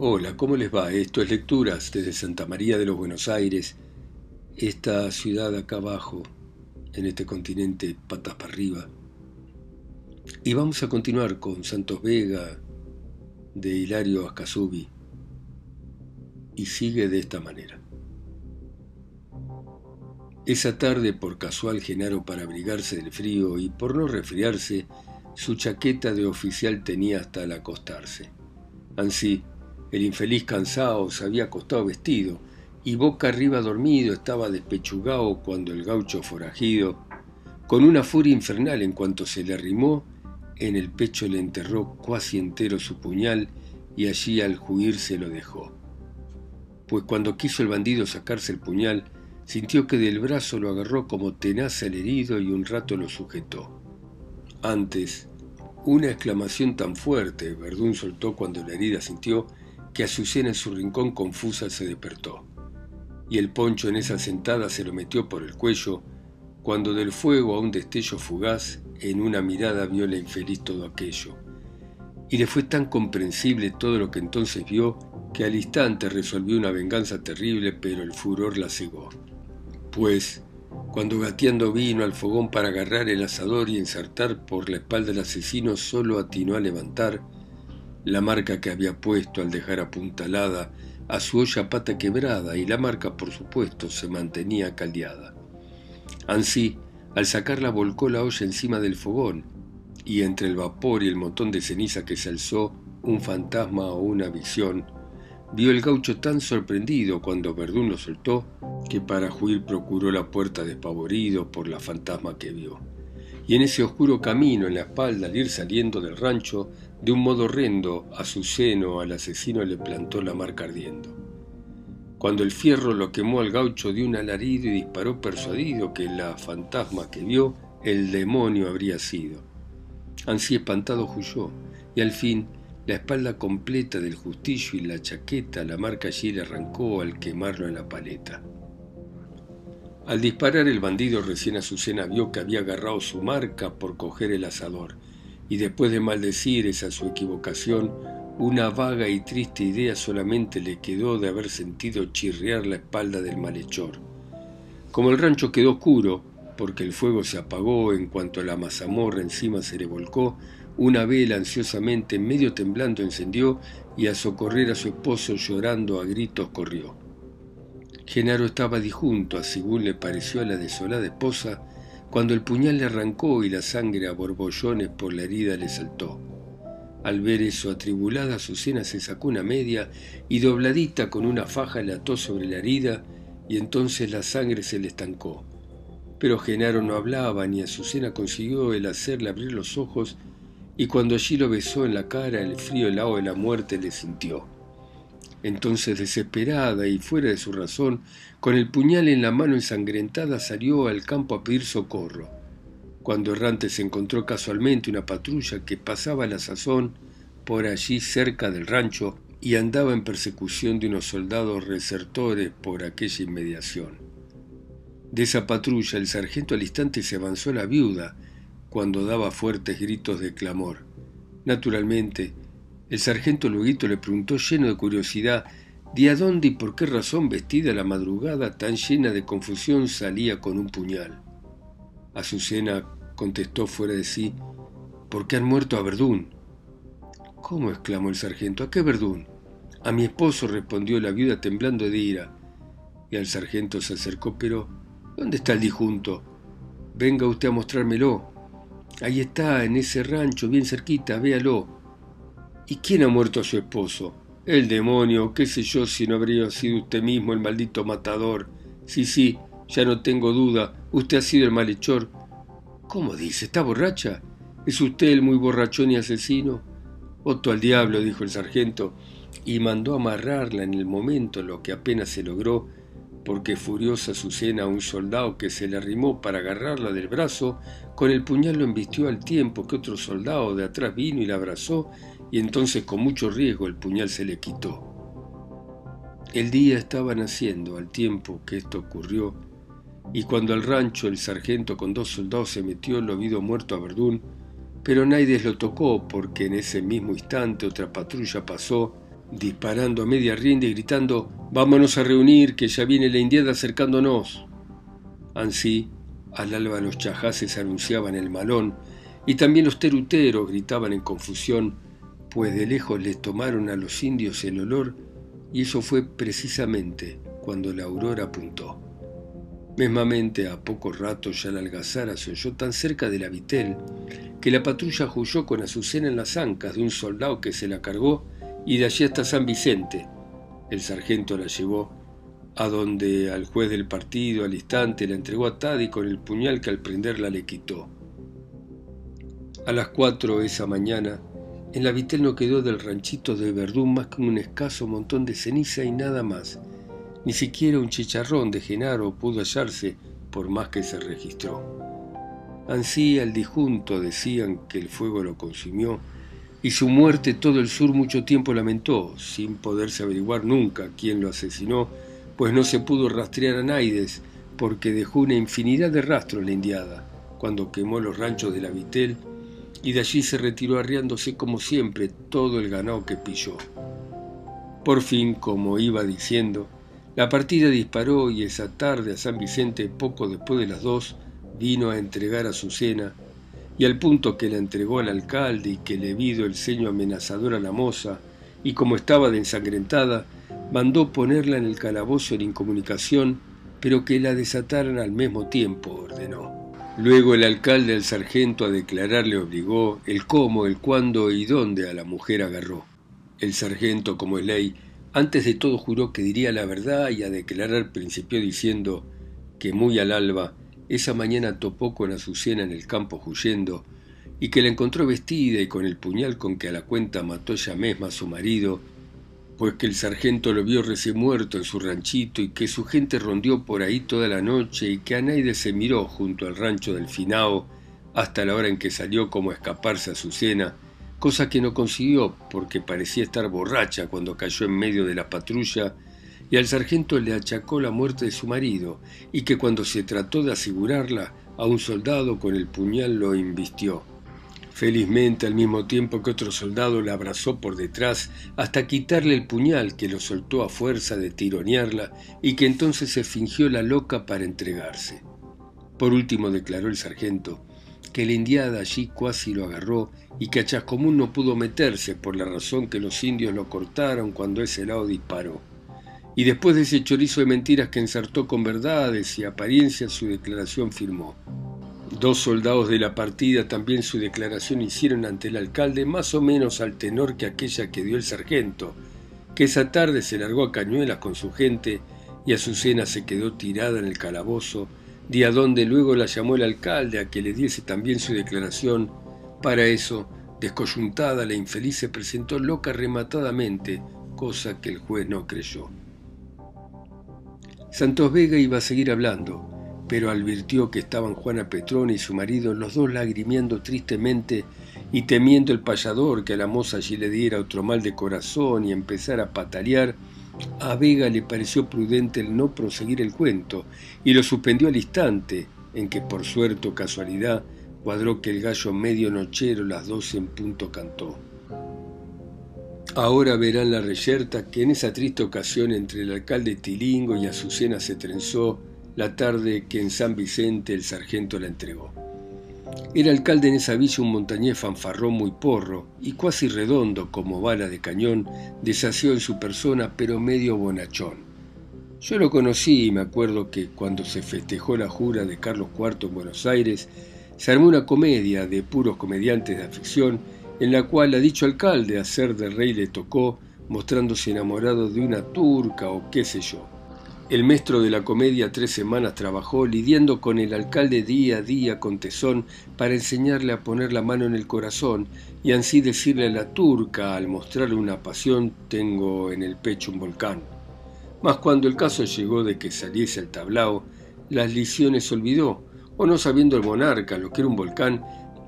Hola, ¿cómo les va? Esto es Lecturas desde Santa María de los Buenos Aires, esta ciudad acá abajo, en este continente patas para arriba. Y vamos a continuar con Santos Vega, de Hilario Ascasubi, y sigue de esta manera. Esa tarde, por casual, Genaro, para abrigarse del frío y por no resfriarse, su chaqueta de oficial tenía hasta al acostarse. Ansí, el infeliz cansado se había acostado vestido y boca arriba dormido estaba despechugado cuando el gaucho forajido, con una furia infernal en cuanto se le arrimó, en el pecho le enterró cuasi entero su puñal y allí al juir lo dejó. Pues cuando quiso el bandido sacarse el puñal, sintió que del brazo lo agarró como tenaza el herido y un rato lo sujetó. Antes, una exclamación tan fuerte Verdún soltó cuando la herida sintió que Azucena en su rincón confusa se despertó, y el poncho en esa sentada se lo metió por el cuello, cuando del fuego a un destello fugaz en una mirada vio la infeliz todo aquello. Y le fue tan comprensible todo lo que entonces vio que al instante resolvió una venganza terrible, pero el furor la cegó. Pues, cuando gateando vino al fogón para agarrar el asador y ensartar por la espalda al asesino, solo atinó a levantar la marca que había puesto al dejar apuntalada a su olla pata quebrada y la marca, por supuesto, se mantenía caldeada. Ansí, al sacarla volcó la olla encima del fogón y entre el vapor y el montón de ceniza que se alzó, un fantasma o una visión, vio el gaucho tan sorprendido cuando Verdún lo soltó que para huir procuró la puerta despavorido por la fantasma que vio. Y en ese oscuro camino en la espalda al ir saliendo del rancho de un modo horrendo, a su seno al asesino le plantó la marca ardiendo. Cuando el fierro lo quemó al gaucho dio un alarido y disparó persuadido que la fantasma que vio el demonio habría sido. Ansí espantado huyó, y al fin la espalda completa del justillo y la chaqueta la marca allí le arrancó al quemarlo en la paleta. Al disparar el bandido recién Azucena vio que había agarrado su marca por coger el asador, y después de maldecir esa su equivocación, una vaga y triste idea solamente le quedó de haber sentido chirriar la espalda del malhechor. Como el rancho quedó oscuro, porque el fuego se apagó en cuanto la mazamorra encima se le volcó, una vela ansiosamente medio temblando encendió y a socorrer a su esposo llorando a gritos corrió. Genaro estaba disjunto, según le pareció a la desolada esposa, cuando el puñal le arrancó y la sangre a borbollones por la herida le saltó. Al ver eso atribulada, Azucena se sacó una media y dobladita con una faja le ató sobre la herida y entonces la sangre se le estancó. Pero Genaro no hablaba ni Azucena consiguió el hacerle abrir los ojos y cuando allí lo besó en la cara el frío helado de la muerte le sintió. Entonces, desesperada y fuera de su razón, con el puñal en la mano ensangrentada salió al campo a pedir socorro. Cuando errante se encontró casualmente una patrulla que pasaba la sazón por allí cerca del rancho y andaba en persecución de unos soldados resertores por aquella inmediación. De esa patrulla el sargento al instante se avanzó a la viuda cuando daba fuertes gritos de clamor. Naturalmente, el sargento Luguito le preguntó lleno de curiosidad de a dónde y por qué razón vestida la madrugada tan llena de confusión salía con un puñal. Azucena contestó fuera de sí, porque han muerto a Verdún. ¿Cómo? exclamó el sargento. ¿A qué Verdún? A mi esposo, respondió la viuda temblando de ira. Y al sargento se acercó, pero ¿dónde está el disjunto? Venga usted a mostrármelo. Ahí está, en ese rancho, bien cerquita, véalo. ¿Y quién ha muerto a su esposo? El demonio, qué sé yo si no habría sido usted mismo el maldito matador. Sí, sí, ya no tengo duda, usted ha sido el malhechor. ¿Cómo dice? ¿Está borracha? ¿Es usted el muy borrachón y asesino? Otto al diablo, dijo el sargento, y mandó amarrarla en el momento, lo que apenas se logró, porque furiosa cena a un soldado que se le arrimó para agarrarla del brazo, con el puñal lo embistió al tiempo que otro soldado de atrás vino y la abrazó y entonces con mucho riesgo el puñal se le quitó. El día estaba naciendo al tiempo que esto ocurrió, y cuando al rancho el sargento con dos soldados se metió, lo vido muerto a Verdún, pero nadie lo tocó porque en ese mismo instante otra patrulla pasó disparando a media rienda y gritando Vámonos a reunir, que ya viene la indiada acercándonos. Ansí, al alba los chajaces anunciaban el malón, y también los teruteros gritaban en confusión, pues de lejos les tomaron a los indios el olor, y eso fue precisamente cuando la aurora apuntó. Mesmamente, a poco rato ya la algazara se oyó tan cerca de la vitel que la patrulla huyó con Azucena en las ancas de un soldado que se la cargó y de allí hasta San Vicente. El sargento la llevó a donde al juez del partido al instante la entregó atada y con el puñal que al prenderla le quitó. A las cuatro esa mañana, en la vitel no quedó del ranchito de Verdún más que un escaso montón de ceniza y nada más. Ni siquiera un chicharrón de Genaro pudo hallarse por más que se registró. Ansí al disjunto decían que el fuego lo consumió y su muerte todo el sur mucho tiempo lamentó, sin poderse averiguar nunca quién lo asesinó, pues no se pudo rastrear a Naides, porque dejó una infinidad de rastros la indiada, cuando quemó los ranchos de la Vitel, y de allí se retiró arriándose como siempre todo el ganado que pilló. Por fin, como iba diciendo, la partida disparó y esa tarde a San Vicente, poco después de las dos, vino a entregar a su cena y al punto que la entregó al alcalde y que le vido el ceño amenazador a la moza, y como estaba de ensangrentada, mandó ponerla en el calabozo en incomunicación, pero que la desataran al mismo tiempo, ordenó. Luego el alcalde al sargento a declarar le obligó el cómo, el cuándo y dónde a la mujer agarró. El sargento, como es ley, antes de todo juró que diría la verdad y a declarar principió diciendo que muy al alba esa mañana topó con Azucena en el campo huyendo, y que la encontró vestida y con el puñal con que a la cuenta mató ella misma a su marido, pues que el sargento lo vio recién muerto en su ranchito y que su gente rondió por ahí toda la noche y que Anaide se miró junto al rancho del Finao hasta la hora en que salió como a escaparse a Azucena, cosa que no consiguió porque parecía estar borracha cuando cayó en medio de la patrulla y al sargento le achacó la muerte de su marido, y que cuando se trató de asegurarla, a un soldado con el puñal lo invistió. Felizmente, al mismo tiempo que otro soldado la abrazó por detrás hasta quitarle el puñal que lo soltó a fuerza de tironearla y que entonces se fingió la loca para entregarse. Por último declaró el sargento que la indiada allí cuasi lo agarró y que a Chascomún no pudo meterse por la razón que los indios lo cortaron cuando ese lado disparó. Y después de ese chorizo de mentiras que ensartó con verdades y apariencias, su declaración firmó. Dos soldados de la partida también su declaración hicieron ante el alcalde más o menos al tenor que aquella que dio el sargento, que esa tarde se largó a Cañuelas con su gente y Azucena se quedó tirada en el calabozo, día donde luego la llamó el alcalde a que le diese también su declaración. Para eso, descoyuntada, la infeliz se presentó loca rematadamente, cosa que el juez no creyó. Santos Vega iba a seguir hablando, pero advirtió que estaban Juana Petrón y su marido los dos lagrimiendo tristemente y temiendo el payador que a la moza allí le diera otro mal de corazón y empezara a patalear, a Vega le pareció prudente el no proseguir el cuento y lo suspendió al instante en que por suerte o casualidad cuadró que el gallo medio nochero las doce en punto cantó. Ahora verán la reyerta que en esa triste ocasión entre el alcalde Tilingo y Azucena se trenzó la tarde que en San Vicente el sargento la entregó. Era alcalde en esa villa un montañés fanfarrón muy porro y cuasi redondo como bala de cañón, deshació en su persona pero medio bonachón. Yo lo conocí y me acuerdo que cuando se festejó la jura de Carlos IV en Buenos Aires, se armó una comedia de puros comediantes de afición en la cual a dicho alcalde hacer de rey le tocó, mostrándose enamorado de una turca o qué sé yo. El maestro de la comedia tres semanas trabajó lidiando con el alcalde día a día con tesón para enseñarle a poner la mano en el corazón y así decirle a la turca al mostrarle una pasión tengo en el pecho un volcán. Mas cuando el caso llegó de que saliese al tablao, las liciones olvidó, o no sabiendo el monarca lo que era un volcán,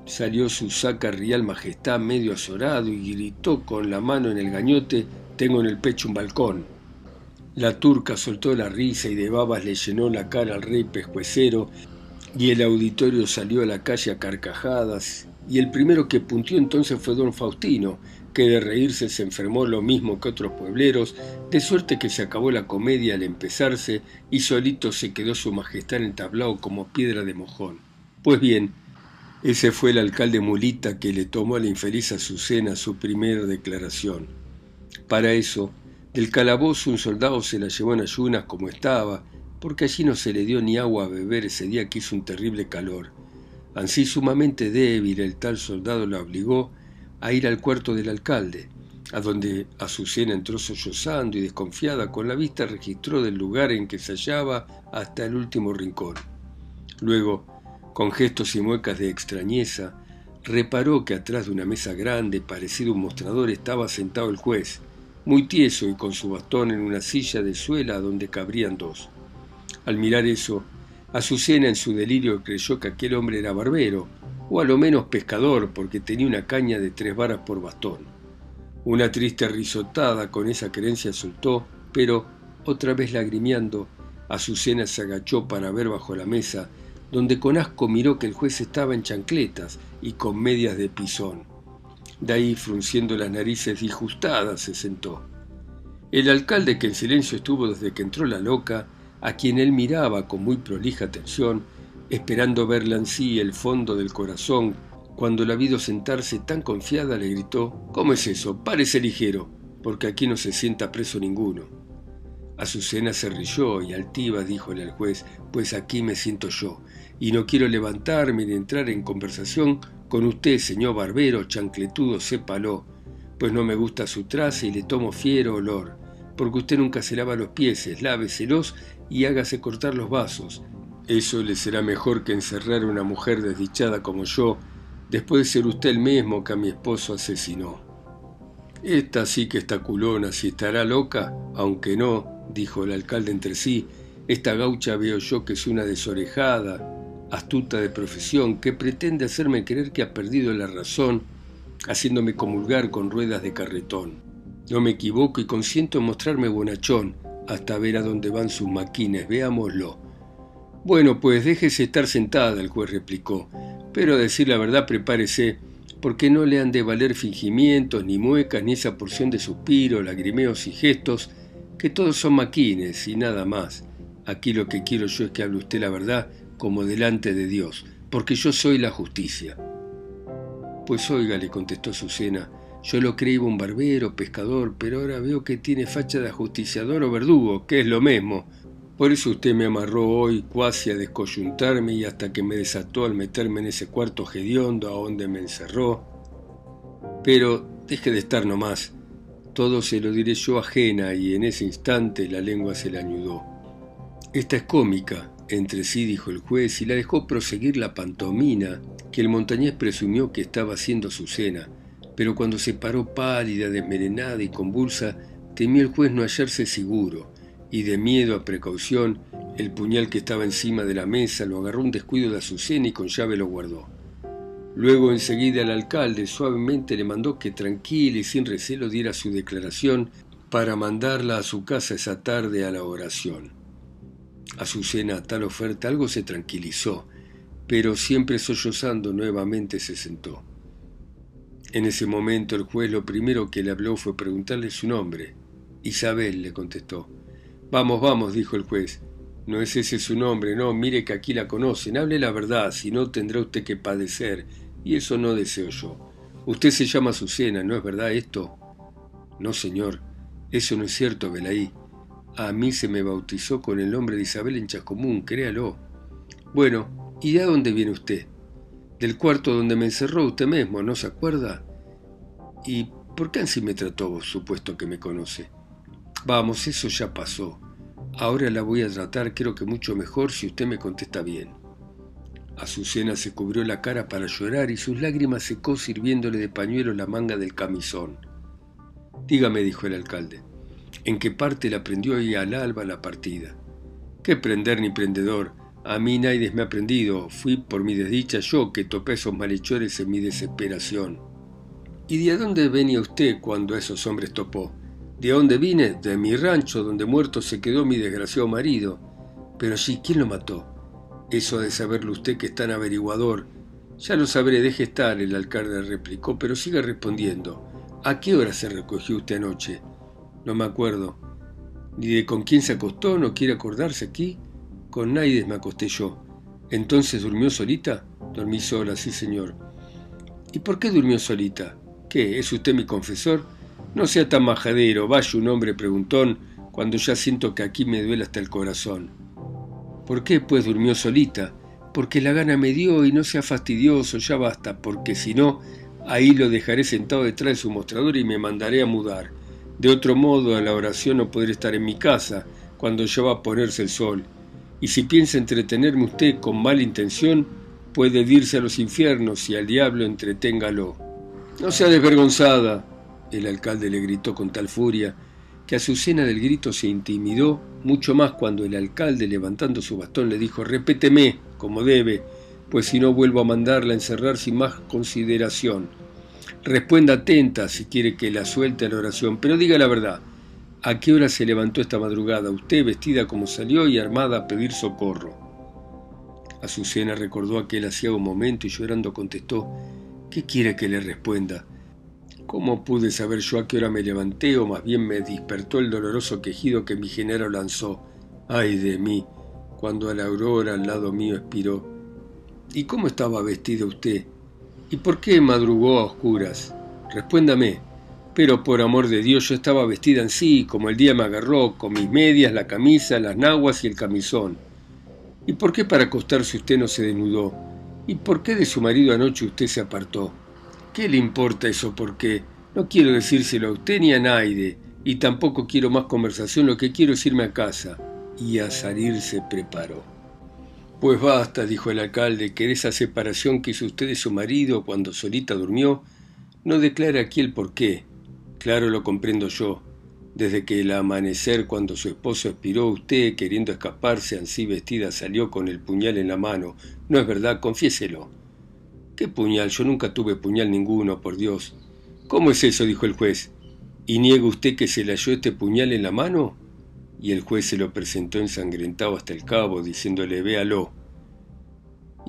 Salió su saca real majestad medio azorado y gritó con la mano en el gañote, tengo en el pecho un balcón. La turca soltó la risa y de babas le llenó la cara al rey pescuecero y el auditorio salió a la calle a carcajadas y el primero que puntió entonces fue don Faustino, que de reírse se enfermó lo mismo que otros puebleros, de suerte que se acabó la comedia al empezarse y solito se quedó su majestad en el tablao como piedra de mojón. Pues bien, ese fue el alcalde Mulita que le tomó a la infeliz Azucena su primera declaración. Para eso, del calabozo un soldado se la llevó en ayunas como estaba, porque allí no se le dio ni agua a beber ese día que hizo un terrible calor. Ansí sumamente débil el tal soldado la obligó a ir al cuarto del alcalde, a donde Azucena entró sollozando y desconfiada, con la vista registró del lugar en que se hallaba hasta el último rincón. Luego, con gestos y muecas de extrañeza, reparó que atrás de una mesa grande, parecido a un mostrador, estaba sentado el juez, muy tieso y con su bastón en una silla de suela donde cabrían dos. Al mirar eso, Azucena en su delirio creyó que aquel hombre era barbero, o a lo menos pescador, porque tenía una caña de tres varas por bastón. Una triste risotada con esa creencia soltó, pero, otra vez lagrimeando, Azucena se agachó para ver bajo la mesa, donde con asco miró que el juez estaba en chancletas y con medias de pisón. De ahí, frunciendo las narices disgustadas, se sentó. El alcalde, que en silencio estuvo desde que entró la loca, a quien él miraba con muy prolija atención, esperando verla en sí el fondo del corazón, cuando la vido sentarse tan confiada le gritó, ¿Cómo es eso? Párese ligero, porque aquí no se sienta preso ninguno. Azucena se rió y altiva díjole al juez, pues aquí me siento yo, y no quiero levantarme ni entrar en conversación con usted, señor barbero, chancletudo, sépalo, pues no me gusta su trace y le tomo fiero olor, porque usted nunca se lava los pies, láveselos y hágase cortar los vasos, eso le será mejor que encerrar a una mujer desdichada como yo, después de ser usted el mismo que a mi esposo asesinó. Esta sí que está culona, si estará loca, aunque no, dijo el alcalde entre sí, esta gaucha veo yo que es una desorejada, astuta de profesión, que pretende hacerme creer que ha perdido la razón, haciéndome comulgar con ruedas de carretón. No me equivoco y consiento en mostrarme bonachón, hasta ver a dónde van sus maquines, veámoslo. Bueno, pues déjese estar sentada, el juez replicó, pero a decir la verdad prepárese, porque no le han de valer fingimientos, ni muecas, ni esa porción de suspiros, lagrimeos y gestos, que todos son maquines y nada más. Aquí lo que quiero yo es que hable usted la verdad como delante de Dios, porque yo soy la justicia. Pues oiga, le contestó Susena, yo lo creí un barbero, pescador, pero ahora veo que tiene facha de ajusticiador o verdugo, que es lo mismo. Por eso usted me amarró hoy cuasi a descoyuntarme y hasta que me desató al meterme en ese cuarto hediondo a donde me encerró. Pero deje de estar nomás. Todo se lo diré yo ajena y en ese instante la lengua se le añudó. Esta es cómica, entre sí dijo el juez y la dejó proseguir la pantomina que el montañés presumió que estaba haciendo su cena, pero cuando se paró pálida, desmerenada y convulsa, temió el juez no hallarse seguro y de miedo a precaución, el puñal que estaba encima de la mesa lo agarró un descuido de Azucena y con llave lo guardó. Luego enseguida el alcalde suavemente le mandó que tranquila y sin recelo diera su declaración para mandarla a su casa esa tarde a la oración. Azucena tal oferta algo se tranquilizó, pero siempre sollozando nuevamente se sentó. En ese momento el juez lo primero que le habló fue preguntarle su nombre. Isabel le contestó. Vamos, vamos, dijo el juez. No es ese su nombre, no, mire que aquí la conocen, hable la verdad, si no tendrá usted que padecer, y eso no deseo yo. Usted se llama Azucena, ¿no es verdad esto? No, señor, eso no es cierto, Belaí. A mí se me bautizó con el nombre de Isabel en Chascomún, créalo. Bueno, ¿y de dónde viene usted? Del cuarto donde me encerró usted mismo, ¿no se acuerda? ¿Y por qué así me trató vos, supuesto que me conoce? Vamos, eso ya pasó. Ahora la voy a tratar creo que mucho mejor si usted me contesta bien. Azucena se cubrió la cara para llorar y sus lágrimas secó sirviéndole de pañuelo la manga del camisón. Dígame, dijo el alcalde, ¿en qué parte la prendió hoy al alba la partida? ¿Qué prender ni prendedor? A mí nadie me ha prendido. Fui por mi desdicha yo que topé esos malhechores en mi desesperación. ¿Y de dónde venía usted cuando a esos hombres topó? ¿De dónde vine? De mi rancho, donde muerto se quedó mi desgraciado marido. Pero allí, ¿quién lo mató? Eso ha de saberlo usted que es tan averiguador. Ya lo sabré, deje estar, el alcalde replicó, pero siga respondiendo. ¿A qué hora se recogió usted anoche? No me acuerdo. Ni de con quién se acostó, no quiere acordarse aquí. Con Naides me acosté yo. ¿Entonces durmió solita? Dormí sola, sí señor. ¿Y por qué durmió solita? ¿Qué? ¿Es usted mi confesor? No sea tan majadero, vaya un hombre preguntón, cuando ya siento que aquí me duele hasta el corazón. ¿Por qué, pues, durmió solita? Porque la gana me dio y no sea fastidioso, ya basta, porque si no, ahí lo dejaré sentado detrás de su mostrador y me mandaré a mudar. De otro modo, a la oración no podré estar en mi casa, cuando ya va a ponerse el sol. Y si piensa entretenerme usted con mala intención, puede irse a los infiernos y al diablo entreténgalo. No sea desvergonzada, el alcalde le gritó con tal furia que Azucena del grito se intimidó mucho más cuando el alcalde, levantando su bastón, le dijo Repéteme, como debe, pues si no vuelvo a mandarla a encerrar sin más consideración. Responda atenta si quiere que la suelte a la oración, pero diga la verdad. ¿A qué hora se levantó esta madrugada usted vestida como salió y armada a pedir socorro? Azucena recordó aquel asiago momento y llorando contestó ¿Qué quiere que le responda? ¿Cómo pude saber yo a qué hora me levanté o más bien me despertó el doloroso quejido que mi genero lanzó? ¡Ay de mí! Cuando a la aurora al lado mío expiró. ¿Y cómo estaba vestida usted? ¿Y por qué madrugó a oscuras? Respuéndame. Pero por amor de Dios yo estaba vestida en sí, como el día me agarró, con mis medias, la camisa, las naguas y el camisón. ¿Y por qué para acostarse usted no se desnudó? ¿Y por qué de su marido anoche usted se apartó? ¿Qué le importa eso? Porque no quiero decírselo a usted ni a Naide, y tampoco quiero más conversación, lo que quiero es irme a casa. Y a salir se preparó. Pues basta, dijo el alcalde, que de esa separación que hizo usted de su marido cuando solita durmió, no declara aquí el porqué. Claro lo comprendo yo. Desde que el amanecer, cuando su esposo expiró, usted, queriendo escaparse así vestida, salió con el puñal en la mano. ¿No es verdad? Confiéselo. ¿Qué puñal? Yo nunca tuve puñal ninguno, por Dios. ¿Cómo es eso? dijo el juez. ¿Y niega usted que se le halló este puñal en la mano? Y el juez se lo presentó ensangrentado hasta el cabo, diciéndole, véalo.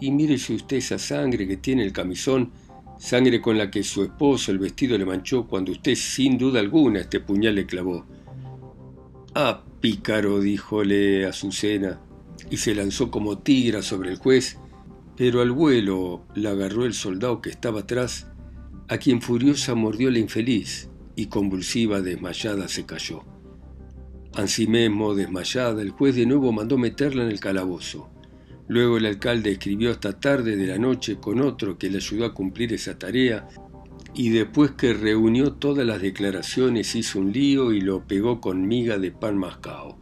Y mírese usted esa sangre que tiene el camisón, sangre con la que su esposo el vestido le manchó cuando usted sin duda alguna este puñal le clavó. Ah, pícaro, díjole Azucena, y se lanzó como tigra sobre el juez pero al vuelo la agarró el soldado que estaba atrás, a quien furiosa mordió la infeliz y convulsiva desmayada se cayó. Ansí mismo, desmayada, el juez de nuevo mandó meterla en el calabozo. Luego el alcalde escribió hasta tarde de la noche con otro que le ayudó a cumplir esa tarea y después que reunió todas las declaraciones hizo un lío y lo pegó con miga de pan mascao.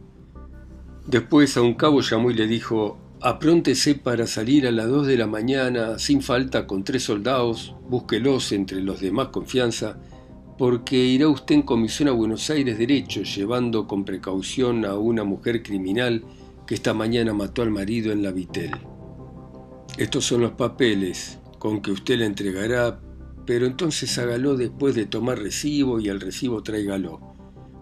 Después a un cabo llamó y le dijo, Apróntese para salir a las dos de la mañana sin falta con tres soldados, búsquelos entre los de más confianza, porque irá usted en comisión a Buenos Aires derecho, llevando con precaución a una mujer criminal que esta mañana mató al marido en la Vitel. Estos son los papeles con que usted le entregará, pero entonces hágalo después de tomar recibo y al recibo tráigalo.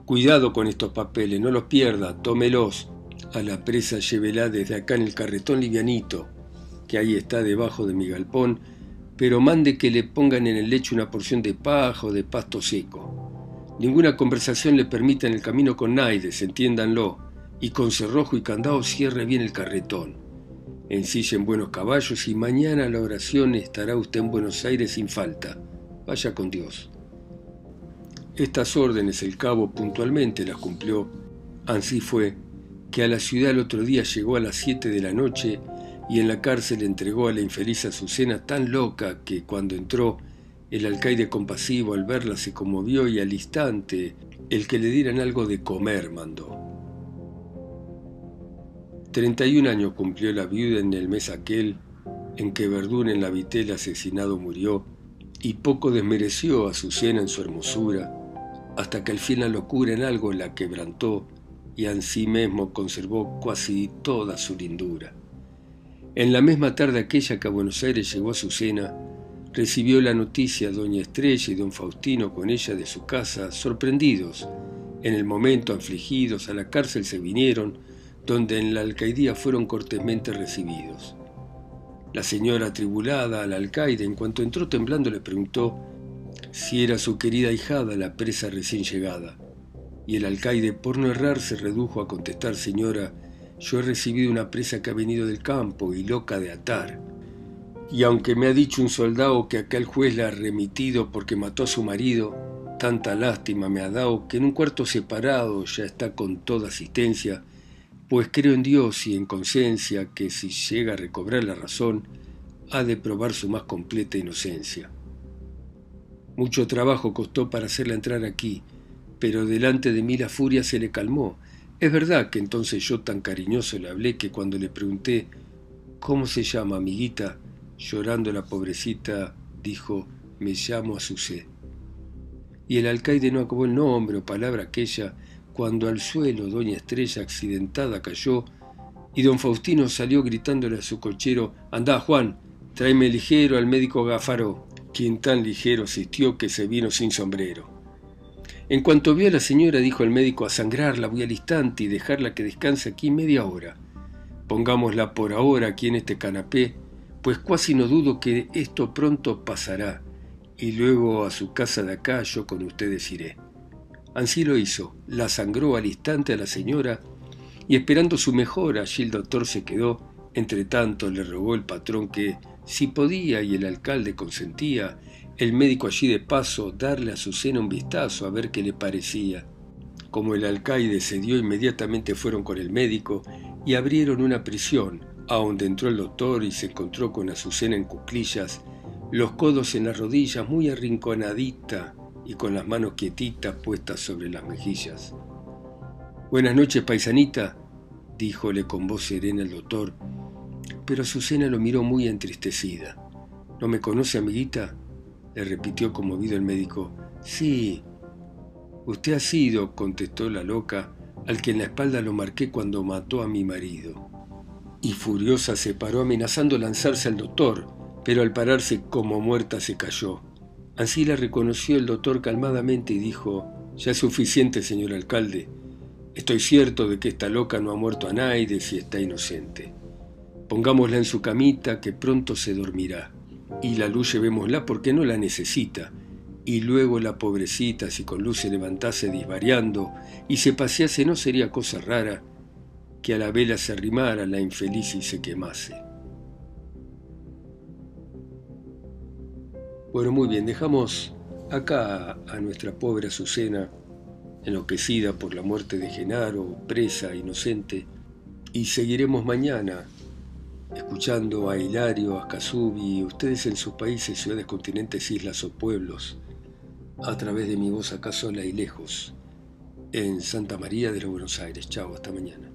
Cuidado con estos papeles, no los pierda, tómelos a la presa llévela desde acá en el carretón livianito, que ahí está debajo de mi galpón, pero mande que le pongan en el lecho una porción de paja o de pasto seco. Ninguna conversación le permita en el camino con Naides, entiéndanlo, y con cerrojo y candado cierre bien el carretón. en buenos caballos y mañana a la oración estará usted en Buenos Aires sin falta. Vaya con Dios. Estas órdenes el cabo puntualmente las cumplió. Así fue que a la ciudad el otro día llegó a las siete de la noche y en la cárcel entregó a la infeliz Azucena tan loca que cuando entró el alcaide compasivo al verla se conmovió y al instante el que le dieran algo de comer mandó. Treinta y un años cumplió la viuda en el mes aquel en que Verdún en la vitela asesinado murió y poco desmereció a Azucena en su hermosura, hasta que al fin la locura en algo la quebrantó y ansí mismo conservó casi toda su lindura. En la misma tarde aquella que a Buenos Aires llegó a su cena, recibió la noticia doña Estrella y don Faustino con ella de su casa, sorprendidos. En el momento, afligidos, a la cárcel se vinieron, donde en la alcaidía fueron cortésmente recibidos. La señora, atribulada al alcaide, en cuanto entró temblando, le preguntó si era su querida hijada la presa recién llegada. Y el alcaide, por no errar, se redujo a contestar, señora, yo he recibido una presa que ha venido del campo y loca de atar. Y aunque me ha dicho un soldado que aquel juez la ha remitido porque mató a su marido, tanta lástima me ha dado que en un cuarto separado ya está con toda asistencia, pues creo en Dios y en conciencia que si llega a recobrar la razón, ha de probar su más completa inocencia. Mucho trabajo costó para hacerla entrar aquí, pero delante de mí la furia se le calmó. Es verdad que entonces yo tan cariñoso le hablé que cuando le pregunté ¿Cómo se llama, amiguita? Llorando la pobrecita dijo Me llamo Azucé. Y el alcaide no acabó el nombre o palabra aquella cuando al suelo doña Estrella accidentada cayó y don Faustino salió gritándole a su cochero Andá, Juan, tráeme ligero al médico Gafaro quien tan ligero asistió que se vino sin sombrero. En cuanto vio a la señora, dijo el médico, a sangrarla voy al instante y dejarla que descanse aquí media hora. Pongámosla por ahora aquí en este canapé, pues cuasi no dudo que esto pronto pasará, y luego a su casa de acá yo con ustedes iré. Ansí lo hizo, la sangró al instante a la señora, y esperando su mejora allí el doctor se quedó, entre tanto le rogó el patrón que, si podía y el alcalde consentía, el médico allí de paso darle a su cena un vistazo a ver qué le parecía. Como el alcaide cedió, inmediatamente fueron con el médico y abrieron una prisión, a donde entró el doctor y se encontró con Azucena en cuclillas, los codos en las rodillas, muy arrinconadita y con las manos quietitas puestas sobre las mejillas. Buenas noches, paisanita, díjole con voz serena el doctor, pero Azucena lo miró muy entristecida. ¿No me conoce, amiguita? Le repitió conmovido el médico. Sí. Usted ha sido, contestó la loca, al que en la espalda lo marqué cuando mató a mi marido. Y furiosa se paró amenazando lanzarse al doctor, pero al pararse como muerta se cayó. Así la reconoció el doctor calmadamente y dijo, ya es suficiente, señor alcalde. Estoy cierto de que esta loca no ha muerto a nadie si está inocente. Pongámosla en su camita que pronto se dormirá. Y la luz llevémosla porque no la necesita. Y luego la pobrecita, si con luz se levantase disvariando y se pasease, no sería cosa rara que a la vela se arrimara la infeliz y se quemase. Bueno, muy bien, dejamos acá a nuestra pobre Azucena, enloquecida por la muerte de Genaro, presa, inocente, y seguiremos mañana escuchando a Hilario, a Casubi, ustedes en sus países, ciudades, continentes, islas o pueblos, a través de mi voz acá sola y lejos, en Santa María de los Buenos Aires. Chao, hasta mañana.